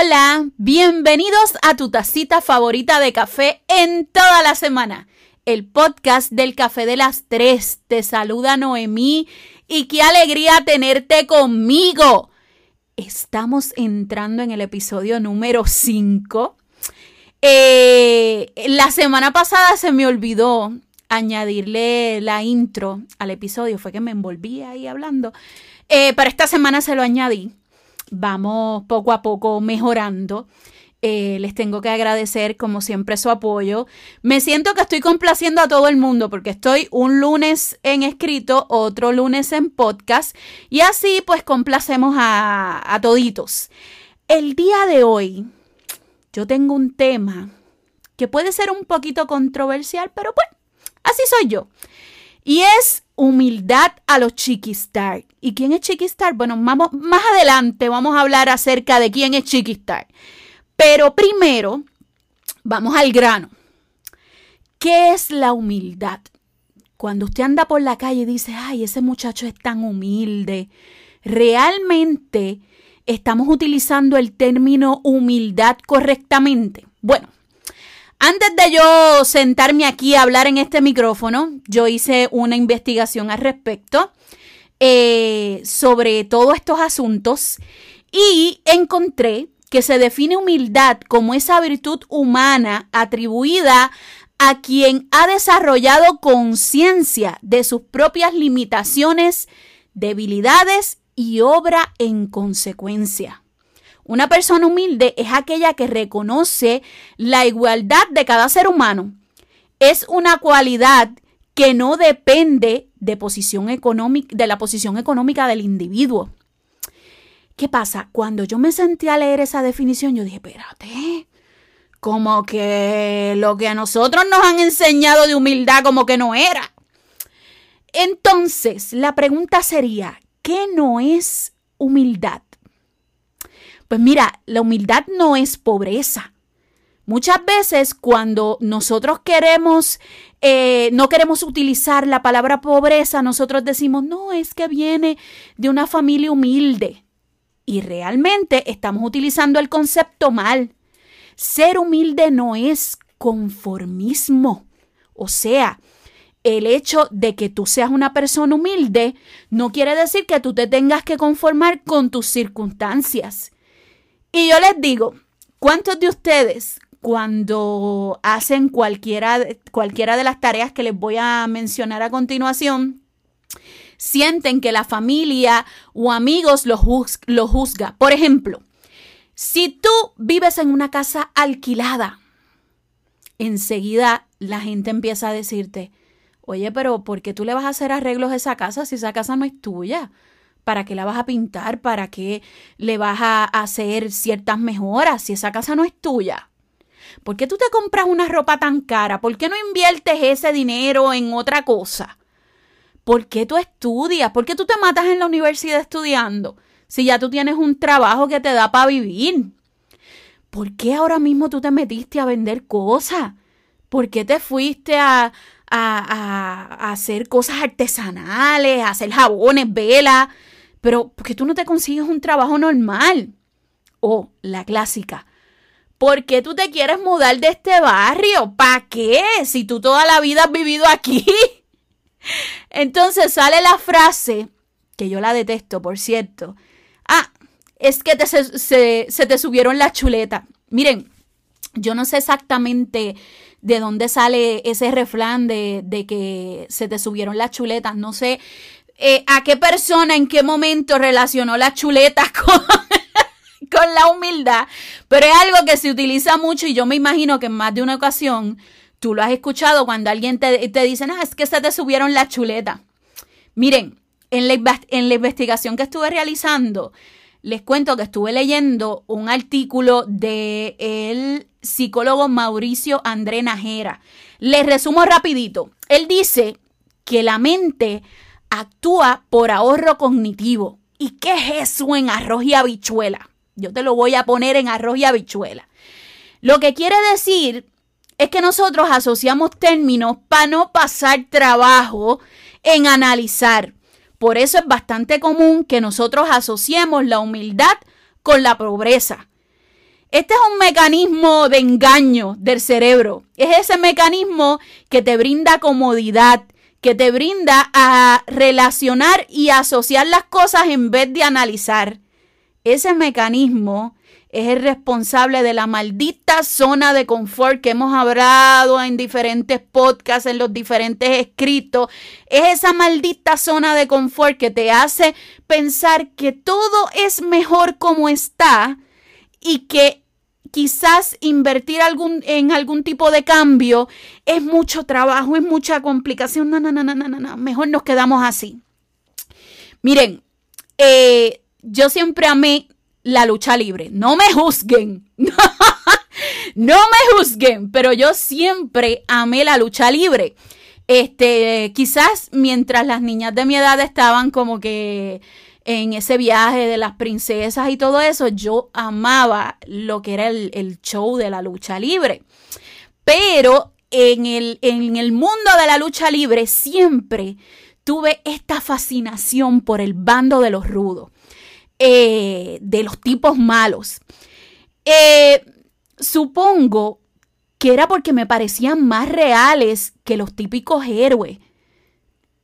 Hola, bienvenidos a tu tacita favorita de café en toda la semana. El podcast del café de las tres. Te saluda Noemí y qué alegría tenerte conmigo. Estamos entrando en el episodio número 5. Eh, la semana pasada se me olvidó añadirle la intro al episodio, fue que me envolví ahí hablando, eh, pero esta semana se lo añadí vamos poco a poco mejorando. Eh, les tengo que agradecer como siempre su apoyo. Me siento que estoy complaciendo a todo el mundo porque estoy un lunes en escrito, otro lunes en podcast y así pues complacemos a, a toditos. El día de hoy yo tengo un tema que puede ser un poquito controversial, pero pues así soy yo. Y es humildad a los chiquistar. ¿Y quién es chiquistar? Bueno, vamos, más adelante vamos a hablar acerca de quién es chiquistar. Pero primero, vamos al grano. ¿Qué es la humildad? Cuando usted anda por la calle y dice, ay, ese muchacho es tan humilde, ¿realmente estamos utilizando el término humildad correctamente? Bueno, antes de yo sentarme aquí a hablar en este micrófono, yo hice una investigación al respecto eh, sobre todos estos asuntos y encontré que se define humildad como esa virtud humana atribuida a quien ha desarrollado conciencia de sus propias limitaciones, debilidades y obra en consecuencia. Una persona humilde es aquella que reconoce la igualdad de cada ser humano. Es una cualidad que no depende de, posición económica, de la posición económica del individuo. ¿Qué pasa? Cuando yo me sentí a leer esa definición, yo dije, espérate, como que lo que a nosotros nos han enseñado de humildad como que no era. Entonces, la pregunta sería, ¿qué no es humildad? Pues mira, la humildad no es pobreza. Muchas veces cuando nosotros queremos, eh, no queremos utilizar la palabra pobreza, nosotros decimos, no, es que viene de una familia humilde. Y realmente estamos utilizando el concepto mal. Ser humilde no es conformismo. O sea, el hecho de que tú seas una persona humilde no quiere decir que tú te tengas que conformar con tus circunstancias. Y yo les digo, ¿cuántos de ustedes cuando hacen cualquiera, cualquiera de las tareas que les voy a mencionar a continuación, sienten que la familia o amigos los, lo juzga? Por ejemplo, si tú vives en una casa alquilada, enseguida la gente empieza a decirte, oye, pero ¿por qué tú le vas a hacer arreglos a esa casa si esa casa no es tuya? ¿Para qué la vas a pintar? ¿Para qué le vas a hacer ciertas mejoras si esa casa no es tuya? ¿Por qué tú te compras una ropa tan cara? ¿Por qué no inviertes ese dinero en otra cosa? ¿Por qué tú estudias? ¿Por qué tú te matas en la universidad estudiando? Si ya tú tienes un trabajo que te da para vivir. ¿Por qué ahora mismo tú te metiste a vender cosas? ¿Por qué te fuiste a, a, a hacer cosas artesanales, a hacer jabones, velas? Pero, ¿por qué tú no te consigues un trabajo normal? O la clásica. ¿Por qué tú te quieres mudar de este barrio? ¿Para qué? Si tú toda la vida has vivido aquí. Entonces sale la frase, que yo la detesto, por cierto. Ah, es que se, se, te subieron las chuletas. Miren, yo no sé exactamente de dónde sale ese refrán de, de, que se te subieron las chuletas. No sé eh, a qué persona, en qué momento relacionó las chuletas con, la humildad, pero es algo que se utiliza mucho y yo me imagino que en más de una ocasión tú lo has escuchado cuando alguien te, te dice, ah, es que se te subieron las chuletas. Miren, en la, en la investigación que estuve realizando, les cuento que estuve leyendo un artículo de el psicólogo Mauricio André Najera. Les resumo rapidito. Él dice que la mente actúa por ahorro cognitivo. ¿Y qué es eso en arroz y habichuela? Yo te lo voy a poner en arroz y habichuela. Lo que quiere decir es que nosotros asociamos términos para no pasar trabajo en analizar. Por eso es bastante común que nosotros asociemos la humildad con la pobreza. Este es un mecanismo de engaño del cerebro. Es ese mecanismo que te brinda comodidad, que te brinda a relacionar y asociar las cosas en vez de analizar. Ese mecanismo es el responsable de la maldita zona de confort que hemos hablado en diferentes podcasts, en los diferentes escritos. Es esa maldita zona de confort que te hace pensar que todo es mejor como está y que quizás invertir en algún tipo de cambio es mucho trabajo, es mucha complicación. No, no, no, no, no, no, mejor nos quedamos así. Miren, eh, yo siempre amé la lucha libre. No me juzguen. no me juzguen, pero yo siempre amé la lucha libre. Este, quizás mientras las niñas de mi edad estaban como que en ese viaje de las princesas y todo eso, yo amaba lo que era el, show de la lucha libre. Pero en el, mundo de la lucha libre siempre tuve esta fascinación por el bando de los rudos. Eh, de los tipos malos. Eh, supongo que era porque me parecían más reales que los típicos héroes.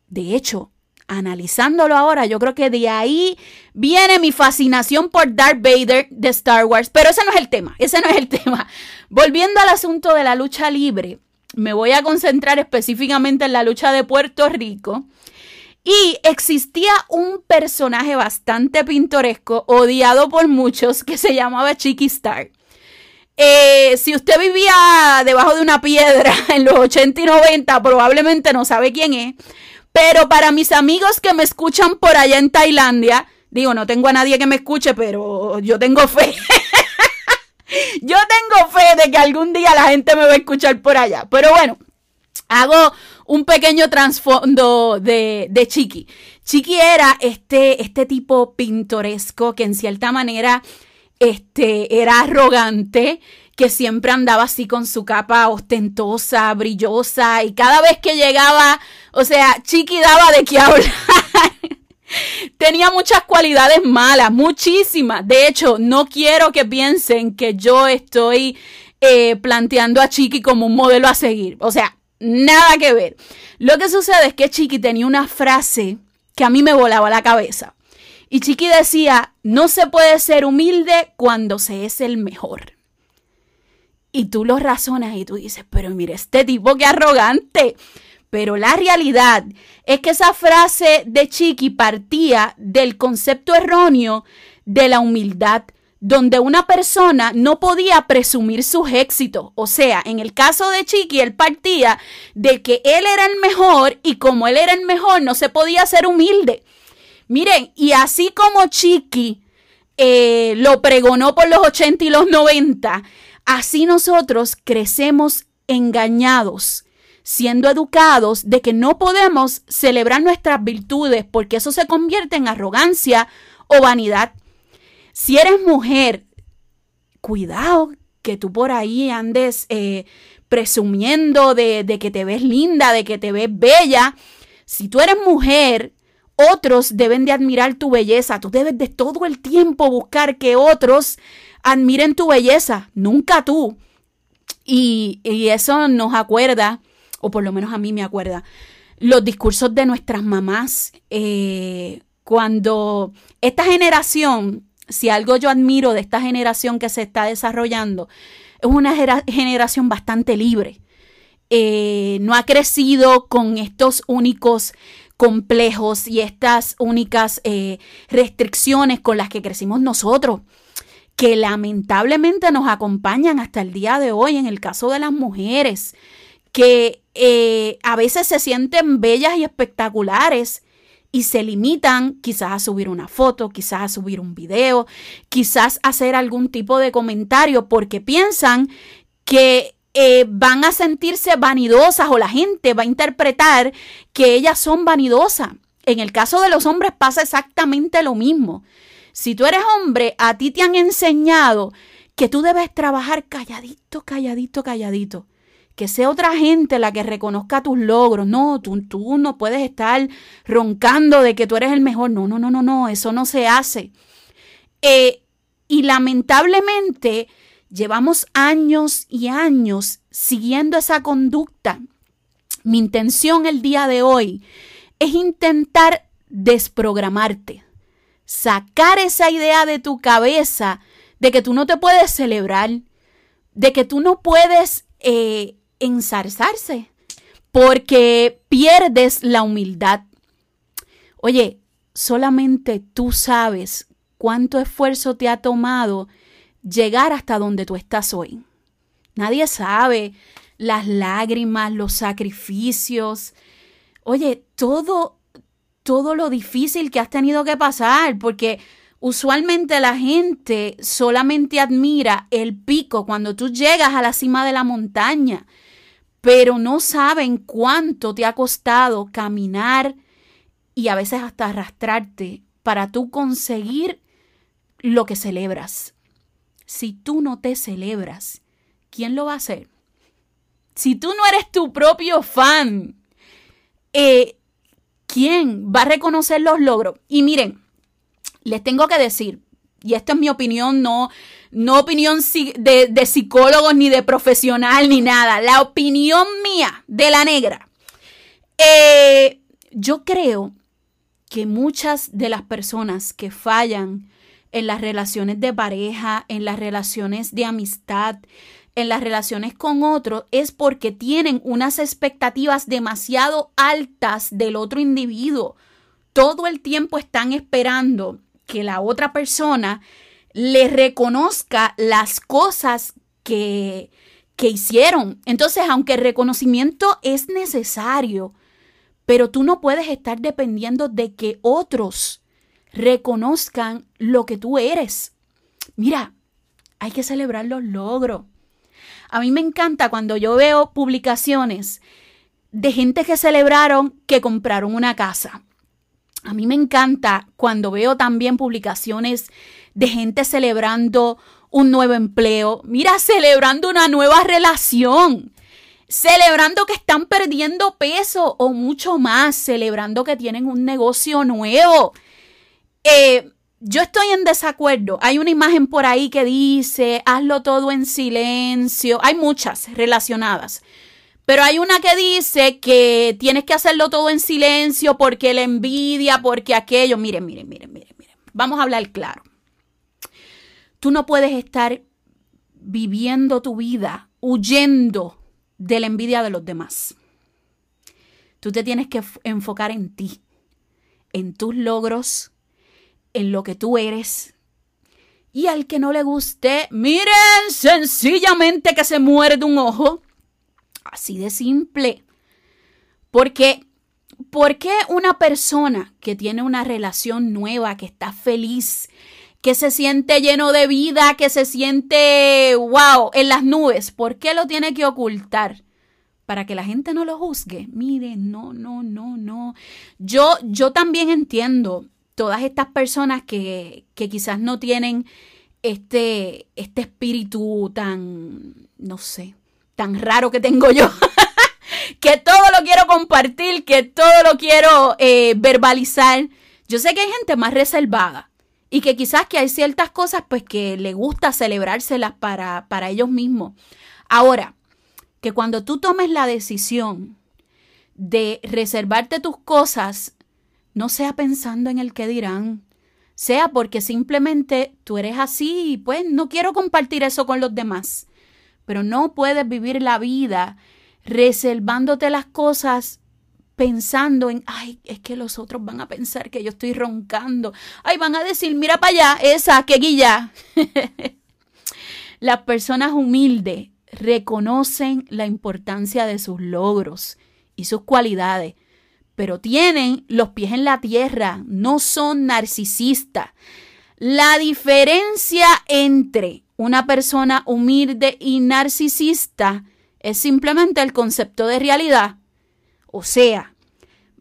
De hecho, analizándolo ahora, yo creo que de ahí viene mi fascinación por Darth Vader de Star Wars. Pero ese no es el tema, ese no es el tema. Volviendo al asunto de la lucha libre, me voy a concentrar específicamente en la lucha de Puerto Rico. Y existía un personaje bastante pintoresco, odiado por muchos, que se llamaba Chiqui Star. Eh, si usted vivía debajo de una piedra en los 80 y 90, probablemente no sabe quién es. Pero para mis amigos que me escuchan por allá en Tailandia, digo, no tengo a nadie que me escuche, pero yo tengo fe. yo tengo fe de que algún día la gente me va a escuchar por allá. Pero bueno, hago un pequeño trasfondo de, de Chiqui. Chiqui era este, este tipo pintoresco que en cierta manera este, era arrogante, que siempre andaba así con su capa ostentosa, brillosa, y cada vez que llegaba, o sea, Chiqui daba de qué hablar. Tenía muchas cualidades malas, muchísimas. De hecho, no quiero que piensen que yo estoy eh, planteando a Chiqui como un modelo a seguir. O sea, Nada que ver. Lo que sucede es que Chiqui tenía una frase que a mí me volaba la cabeza. Y Chiqui decía, no se puede ser humilde cuando se es el mejor. Y tú lo razonas y tú dices, pero mire, este tipo qué arrogante. Pero la realidad es que esa frase de Chiqui partía del concepto erróneo de la humildad donde una persona no podía presumir sus éxitos. O sea, en el caso de Chiqui, él partía de que él era el mejor y como él era el mejor, no se podía ser humilde. Miren, y así como Chiqui eh, lo pregonó por los 80 y los 90, así nosotros crecemos engañados siendo educados de que no podemos celebrar nuestras virtudes porque eso se convierte en arrogancia o vanidad. Si eres mujer, cuidado que tú por ahí andes eh, presumiendo de, de que te ves linda, de que te ves bella. Si tú eres mujer, otros deben de admirar tu belleza. Tú debes de todo el tiempo buscar que otros admiren tu belleza, nunca tú. Y, y, eso nos acuerda, o por lo menos a mí me acuerda, los discursos de nuestras mamás. Eh, cuando esta generación si algo yo admiro de esta generación que se está desarrollando, es una generación bastante libre. Eh, no ha crecido con estos únicos complejos y estas únicas eh, restricciones con las que crecimos nosotros, que lamentablemente nos acompañan hasta el día de hoy en el caso de las mujeres, que eh, a veces se sienten bellas y espectaculares y se limitan quizás a subir una foto, quizás a subir un video, quizás a hacer algún tipo de comentario porque piensan que eh, van a sentirse vanidosas o la gente va a interpretar que ellas son vanidosas. En el caso de los hombres pasa exactamente lo mismo. Si tú eres hombre, a ti te han enseñado que tú debes trabajar calladito, calladito, calladito que sea otra gente la que reconozca tus logros. No, tú, tú no puedes estar roncando de que tú eres el mejor. No, no, no, no, no, eso no se hace. Eh, y lamentablemente Llevamos años y años siguiendo esa conducta. Mi intención el día de hoy es intentar desprogramarte, sacar esa idea de tu cabeza de que tú no te puedes celebrar, de que tú no puedes eh, ensarzarse, porque pierdes la humildad. Oye, solamente tú sabes cuánto esfuerzo te ha tomado llegar hasta donde tú estás hoy. Nadie sabe las lágrimas, los sacrificios. Oye, todo, todo lo difícil que has tenido que pasar, porque usualmente la gente solamente admira el pico cuando tú llegas a la cima de la montaña, pero no saben cuánto te ha costado caminar y a veces hasta arrastrarte para tú conseguir lo que celebras. Si tú no te celebras, ¿quién lo va a hacer? Si tú no eres tu propio fan, eh, ¿quién va a reconocer los logros? Y miren, les tengo que decir, y esta es mi opinión, no, no opinión de, de psicólogos ni de profesional ni nada, la opinión mía de la negra. Eh, yo creo que muchas de las personas que fallan en las relaciones de pareja, en las relaciones de amistad, en las relaciones con otro, es porque tienen unas expectativas demasiado altas del otro individuo. Todo el tiempo están esperando que la otra persona le reconozca las cosas que, que hicieron. Entonces, aunque el reconocimiento es necesario, pero tú no puedes estar dependiendo de que otros reconozcan lo que tú eres. Mira, hay que celebrar los logros. A mí me encanta cuando yo veo publicaciones de gente que celebraron que compraron una casa. A mí me encanta cuando veo también publicaciones de gente celebrando un nuevo empleo. Mira, celebrando una nueva relación. Celebrando que están perdiendo peso o mucho más. Celebrando que tienen un negocio nuevo. Eh, yo estoy en desacuerdo. Hay una imagen por ahí que dice, hazlo todo en silencio. Hay muchas relacionadas. Pero hay una que dice que tienes que hacerlo todo en silencio porque la envidia, porque aquello. Miren, miren, miren, miren, miren. Vamos a hablar claro. Tú no puedes estar viviendo tu vida huyendo de la envidia de los demás. Tú te tienes que enfocar en ti, en tus logros, en lo que tú eres. Y al que no le guste, miren, sencillamente que se muere de un ojo. Así de simple. Porque, ¿por qué una persona que tiene una relación nueva, que está feliz, que se siente lleno de vida, que se siente, wow, en las nubes, ¿por qué lo tiene que ocultar? Para que la gente no lo juzgue. Miren, no, no, no, no. Yo, yo también entiendo todas estas personas que, que quizás no tienen este, este espíritu tan, no sé, tan raro que tengo yo, que todo lo quiero compartir, que todo lo quiero eh, verbalizar. Yo sé que hay gente más reservada y que quizás que hay ciertas cosas pues que le gusta celebrárselas para, para ellos mismos. Ahora, que cuando tú tomes la decisión de reservarte tus cosas no sea pensando en el que dirán, sea porque simplemente tú eres así y pues no quiero compartir eso con los demás. Pero no puedes vivir la vida reservándote las cosas pensando en, ay, es que los otros van a pensar que yo estoy roncando. Ay, van a decir, mira para allá, esa, que guilla. Las personas humildes reconocen la importancia de sus logros y sus cualidades pero tienen los pies en la tierra, no son narcisistas. La diferencia entre una persona humilde y narcisista es simplemente el concepto de realidad. O sea,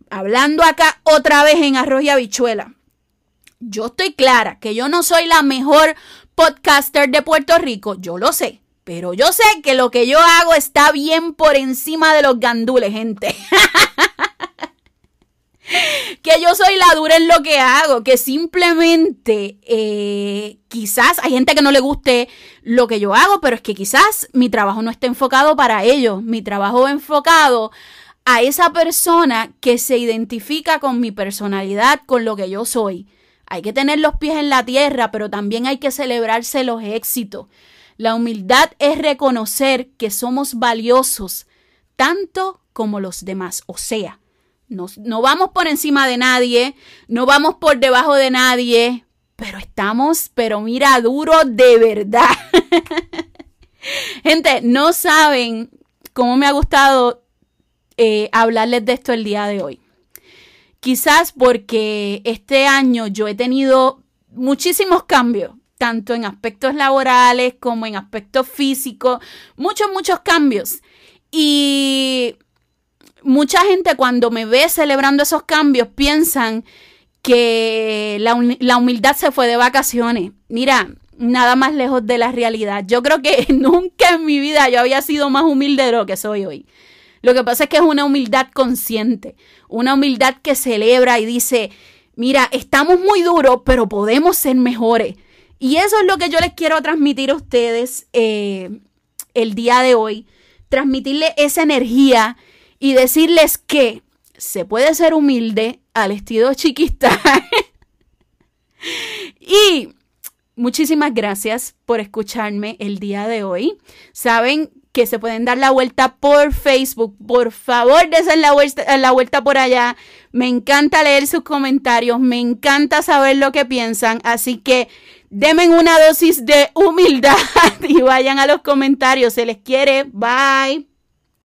hablando acá otra vez en arroz y habichuela, yo estoy clara que yo no soy la mejor podcaster de Puerto Rico, yo lo sé, pero yo sé que lo que yo hago está bien por encima de los gandules, gente. que yo soy la dura en lo que hago, que simplemente eh, quizás hay gente que no le guste lo que yo hago, pero es que quizás mi trabajo no está enfocado para ellos, mi trabajo enfocado a esa persona que se identifica con mi personalidad, con lo que yo soy. Hay que tener los pies en la tierra, pero también hay que celebrarse los éxitos. La humildad es reconocer que somos valiosos tanto como los demás. O sea, no, no, vamos por encima de nadie, no vamos por debajo de nadie, pero estamos, pero mira, duro de verdad. Gente, no saben cómo me ha gustado eh, hablarles de esto el día de hoy. Quizás porque este año yo he tenido muchísimos cambios, tanto en aspectos laborales como en aspectos físicos, muchos, muchos cambios. Y mucha gente cuando me ve celebrando esos cambios piensan que la, la, humildad se fue de vacaciones. Mira, nada más lejos de la realidad. Yo creo que nunca en mi vida yo había sido más humilde de lo que soy hoy. Lo que pasa es que es una humildad consciente, una humildad que celebra y dice, mira, estamos muy duros, pero podemos ser mejores. Y eso es lo que yo les quiero transmitir a ustedes eh, el día de hoy, transmitirle esa energía y decirles que se puede ser humilde al estilo chiquista. y muchísimas gracias por escucharme el día de hoy. Saben que se pueden dar la vuelta por Facebook. Por favor, desen la vuelta, la vuelta por allá. Me encanta leer sus comentarios, me encanta saber lo que piensan, así que denme una dosis de humildad y vayan a los comentarios. Se les quiere. Bye.